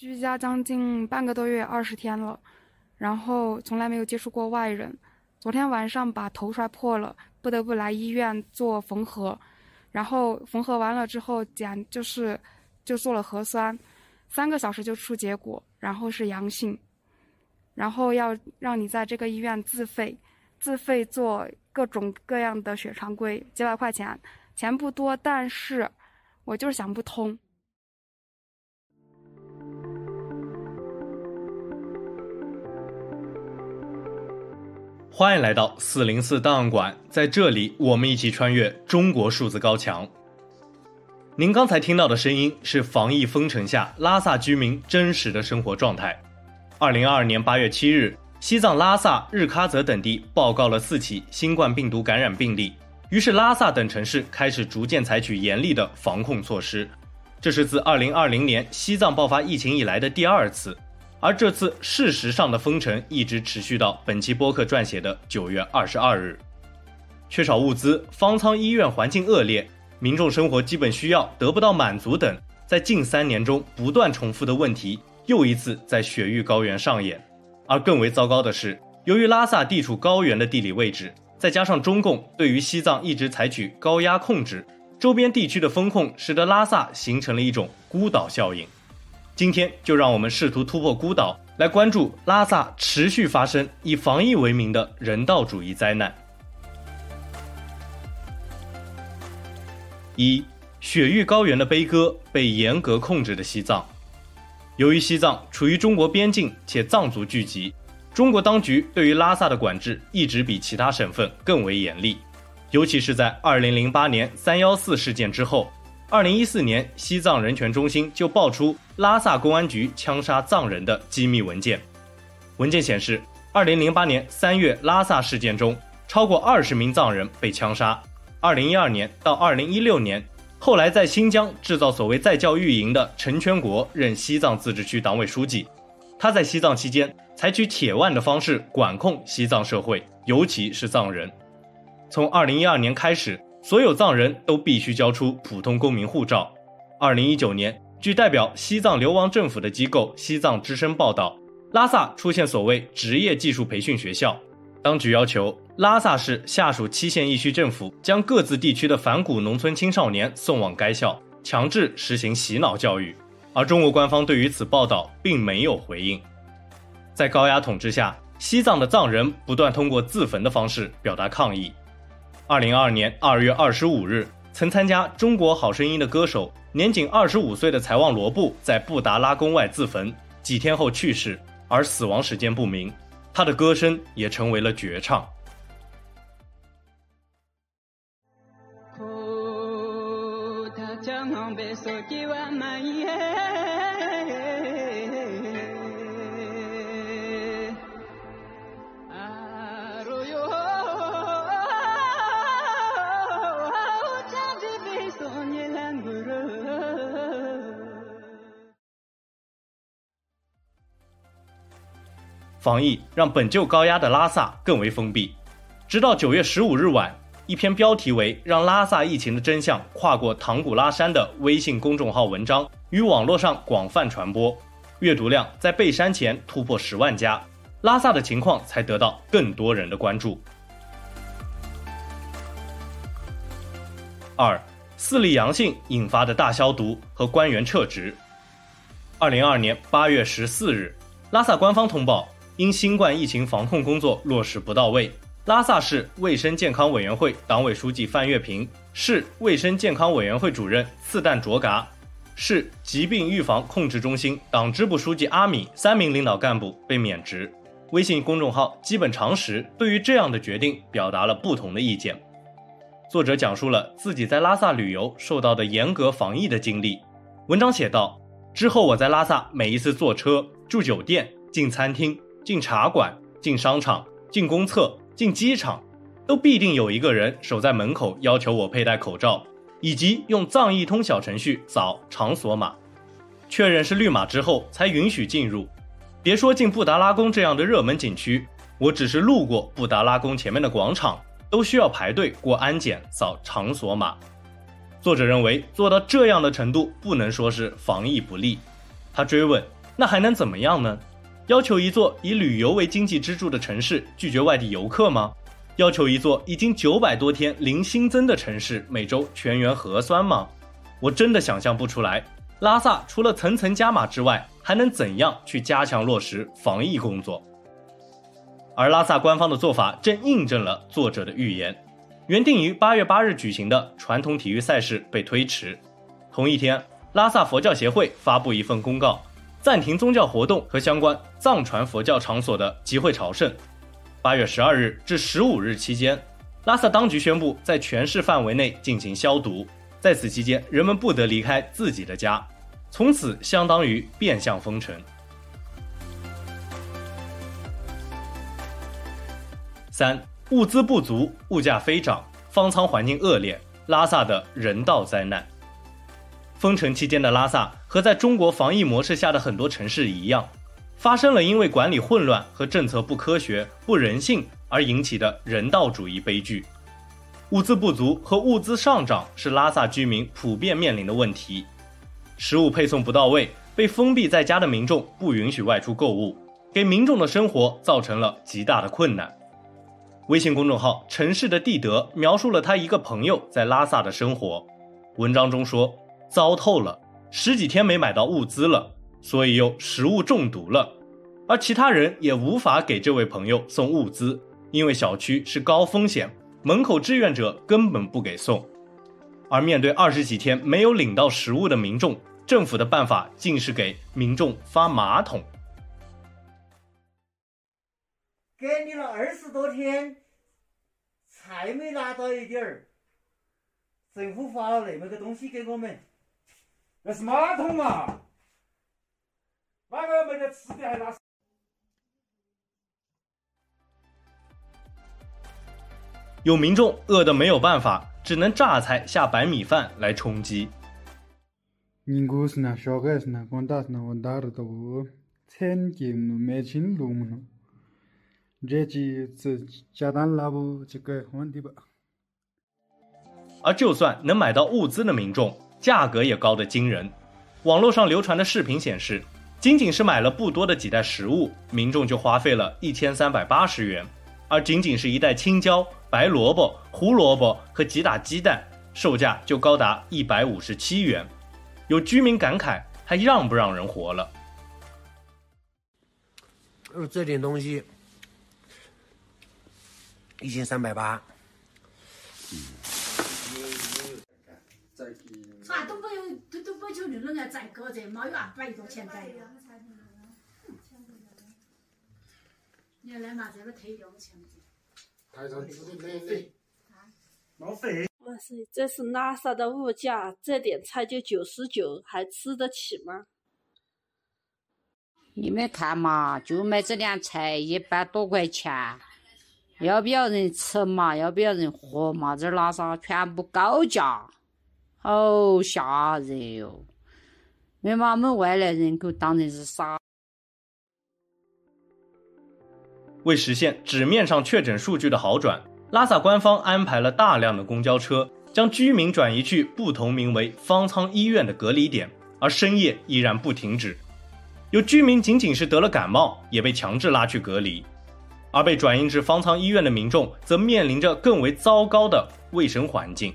居家将近半个多月，二十天了，然后从来没有接触过外人。昨天晚上把头摔破了，不得不来医院做缝合，然后缝合完了之后检就是就做了核酸，三个小时就出结果，然后是阳性，然后要让你在这个医院自费自费做各种各样的血常规，几百块钱，钱不多，但是我就是想不通。欢迎来到四零四档案馆，在这里，我们一起穿越中国数字高墙。您刚才听到的声音是防疫封城下拉萨居民真实的生活状态。二零二二年八月七日，西藏拉萨、日喀则等地报告了四起新冠病毒感染病例，于是拉萨等城市开始逐渐采取严厉的防控措施。这是自二零二零年西藏爆发疫情以来的第二次。而这次事实上的封城一直持续到本期播客撰写的九月二十二日。缺少物资、方舱医院环境恶劣、民众生活基本需要得不到满足等，在近三年中不断重复的问题，又一次在雪域高原上演。而更为糟糕的是，由于拉萨地处高原的地理位置，再加上中共对于西藏一直采取高压控制，周边地区的封控使得拉萨形成了一种孤岛效应。今天就让我们试图突破孤岛，来关注拉萨持续发生以防疫为名的人道主义灾难。一、雪域高原的悲歌，被严格控制的西藏。由于西藏处于中国边境且藏族聚集，中国当局对于拉萨的管制一直比其他省份更为严厉，尤其是在二零零八年三幺四事件之后。二零一四年，西藏人权中心就爆出拉萨公安局枪杀藏人的机密文件。文件显示，二零零八年三月拉萨事件中，超过二十名藏人被枪杀。二零一二年到二零一六年，后来在新疆制造所谓再教育营的陈全国任西藏自治区党委书记。他在西藏期间采取铁腕的方式管控西藏社会，尤其是藏人。从二零一二年开始。所有藏人都必须交出普通公民护照。二零一九年，据代表西藏流亡政府的机构西藏之声报道，拉萨出现所谓职业技术培训学校，当局要求拉萨市下属七县一区政府将各自地区的反骨农村青少年送往该校，强制实行洗脑教育。而中国官方对于此报道并没有回应。在高压统治下，西藏的藏人不断通过自焚的方式表达抗议。二零二二年二月二十五日，曾参加《中国好声音》的歌手，年仅二十五岁的采旺罗布在布达拉宫外自焚，几天后去世，而死亡时间不明。他的歌声也成为了绝唱。防疫让本就高压的拉萨更为封闭，直到九月十五日晚，一篇标题为“让拉萨疫情的真相跨过唐古拉山”的微信公众号文章于网络上广泛传播，阅读量在被删前突破十万加，拉萨的情况才得到更多人的关注。二、四例阳性引发的大消毒和官员撤职。二零二二年八月十四日，拉萨官方通报。因新冠疫情防控工作落实不到位，拉萨市卫生健康委员会党委书记范月平、市卫生健康委员会主任次旦卓嘎、市疾病预防控制中心党支部书记阿米三名领导干部被免职。微信公众号基本常识对于这样的决定表达了不同的意见。作者讲述了自己在拉萨旅游受到的严格防疫的经历。文章写道：之后我在拉萨每一次坐车、住酒店、进餐厅。进茶馆、进商场、进公厕、进机场，都必定有一个人守在门口，要求我佩戴口罩，以及用藏一通小程序扫场所码，确认是绿码之后才允许进入。别说进布达拉宫这样的热门景区，我只是路过布达拉宫前面的广场，都需要排队过安检扫场所码。作者认为做到这样的程度，不能说是防疫不力。他追问。那还能怎么样呢？要求一座以旅游为经济支柱的城市拒绝外地游客吗？要求一座已经九百多天零新增的城市每周全员核酸吗？我真的想象不出来。拉萨除了层层加码之外，还能怎样去加强落实防疫工作？而拉萨官方的做法正印证了作者的预言。原定于八月八日举行的传统体育赛事被推迟。同一天，拉萨佛教协会发布一份公告。暂停宗教活动和相关藏传佛教场所的集会朝圣。八月十二日至十五日期间，拉萨当局宣布在全市范围内进行消毒，在此期间，人们不得离开自己的家，从此相当于变相封城。三、物资不足，物价飞涨，方舱环境恶劣，拉萨的人道灾难。封城期间的拉萨和在中国防疫模式下的很多城市一样，发生了因为管理混乱和政策不科学、不人性而引起的人道主义悲剧。物资不足和物资上涨是拉萨居民普遍面临的问题，食物配送不到位，被封闭在家的民众不允许外出购物，给民众的生活造成了极大的困难。微信公众号“城市的地德”描述了他一个朋友在拉萨的生活，文章中说。糟透了，十几天没买到物资了，所以又食物中毒了。而其他人也无法给这位朋友送物资，因为小区是高风险，门口志愿者根本不给送。而面对二十几天没有领到食物的民众，政府的办法竟是给民众发马桶。隔离了二十多天，菜没拿到一点儿，政府发了那么个东西给我们。那是马桶嘛？哪个没得吃的还拿？有民众饿得没有办法，只能榨菜下白米饭来充饥。而就算能买到物资的民众，价格也高得惊人，网络上流传的视频显示，仅仅是买了不多的几袋食物，民众就花费了一千三百八十元，而仅仅是一袋青椒、白萝卜、胡萝卜和几打鸡蛋，售价就高达一百五十七元。有居民感慨，还让不让人活了？这点东西，一千三百八。啥都不有，都都不求你那个再高这没有二百多钱的。你来嘛，这个退掉钱。台上指的免费，浪费。我说这是拉萨的物价，这点菜就九十九，还吃得起吗？你们看嘛，就卖这点菜一百多块钱，要不要人吃嘛？要不要人活嘛？这拉萨全部高价。好吓人哟！没把我们外来人口当成是傻。为实现纸面上确诊数据的好转，拉萨官方安排了大量的公交车，将居民转移去不同名为“方舱医院”的隔离点，而深夜依然不停止。有居民仅仅是得了感冒，也被强制拉去隔离，而被转移至方舱医院的民众则面临着更为糟糕的卫生环境。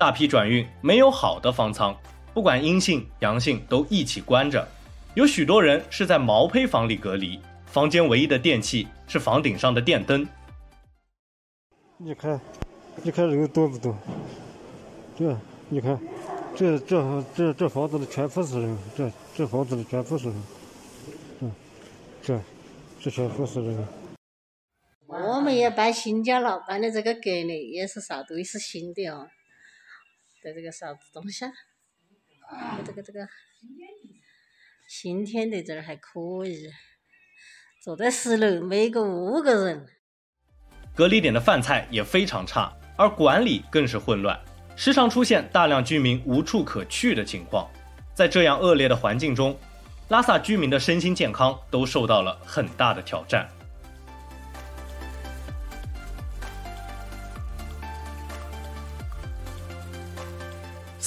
大批转运没有好的方舱，不管阴性阳性都一起关着，有许多人是在毛坯房里隔离，房间唯一的电器是房顶上的电灯。你看，你看人多不多？这，你看，这这这这房子里全部是人，这这房子里全部是人，这，这这全部是人。我们也搬新家了，搬的这个隔离也是啥都是新的哦。在这个啥子东西啊？这个这个新添的这儿还可以，坐在十楼，每个五个人。隔离点的饭菜也非常差，而管理更是混乱，时常出现大量居民无处可去的情况。在这样恶劣的环境中，拉萨居民的身心健康都受到了很大的挑战。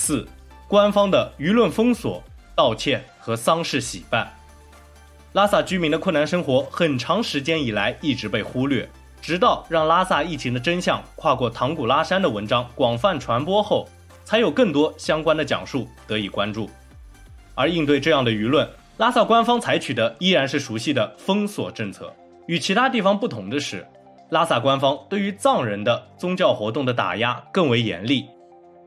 四，官方的舆论封锁、道歉和丧事喜办。拉萨居民的困难生活很长时间以来一直被忽略，直到让拉萨疫情的真相跨过唐古拉山的文章广泛传播后，才有更多相关的讲述得以关注。而应对这样的舆论，拉萨官方采取的依然是熟悉的封锁政策。与其他地方不同的是，拉萨官方对于藏人的宗教活动的打压更为严厉。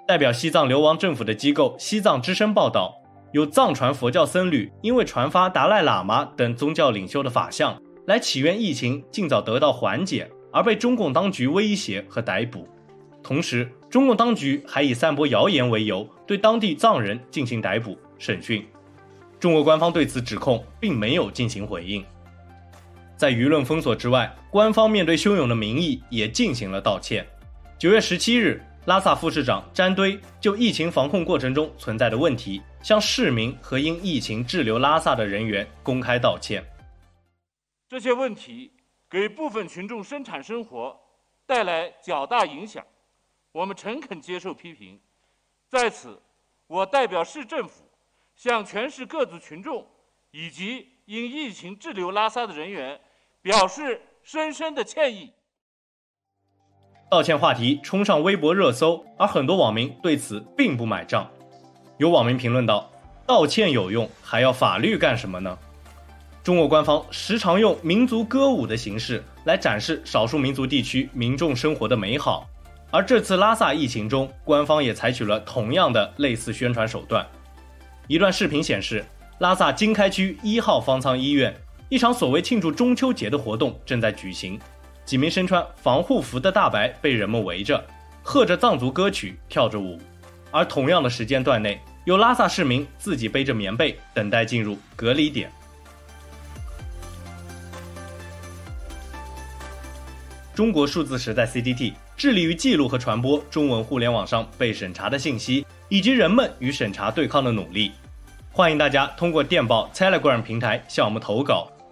代表西藏流亡政府的机构西藏之声报道，有藏传佛教僧侣因为传发达赖喇嘛等宗教领袖的法相，来祈愿疫情尽早得到缓解，而被中共当局威胁和逮捕。同时，中共当局还以散播谣言为由，对当地藏人进行逮捕、审讯。中国官方对此指控并没有进行回应。在舆论封锁之外，官方面对汹涌的民意也进行了道歉。九月十七日，拉萨副市长詹堆就疫情防控过程中存在的问题，向市民和因疫情滞留拉萨的人员公开道歉。这些问题给部分群众生产生活带来较大影响，我们诚恳接受批评。在此，我代表市政府向全市各族群众以及因疫情滞留拉萨的人员表示深深的歉意。道歉话题冲上微博热搜，而很多网民对此并不买账。有网民评论道：“道歉有用，还要法律干什么呢？”中国官方时常用民族歌舞的形式来展示少数民族地区民众生活的美好，而这次拉萨疫情中，官方也采取了同样的类似宣传手段。一段视频显示，拉萨经开区一号方舱医院，一场所谓庆祝中秋节的活动正在举行。几名身穿防护服的大白被人们围着，和着藏族歌曲跳着舞，而同样的时间段内，有拉萨市民自己背着棉被等待进入隔离点。中国数字时代 CDT 致力于记录和传播中文互联网上被审查的信息，以及人们与审查对抗的努力。欢迎大家通过电报 Telegram 平台向我们投稿。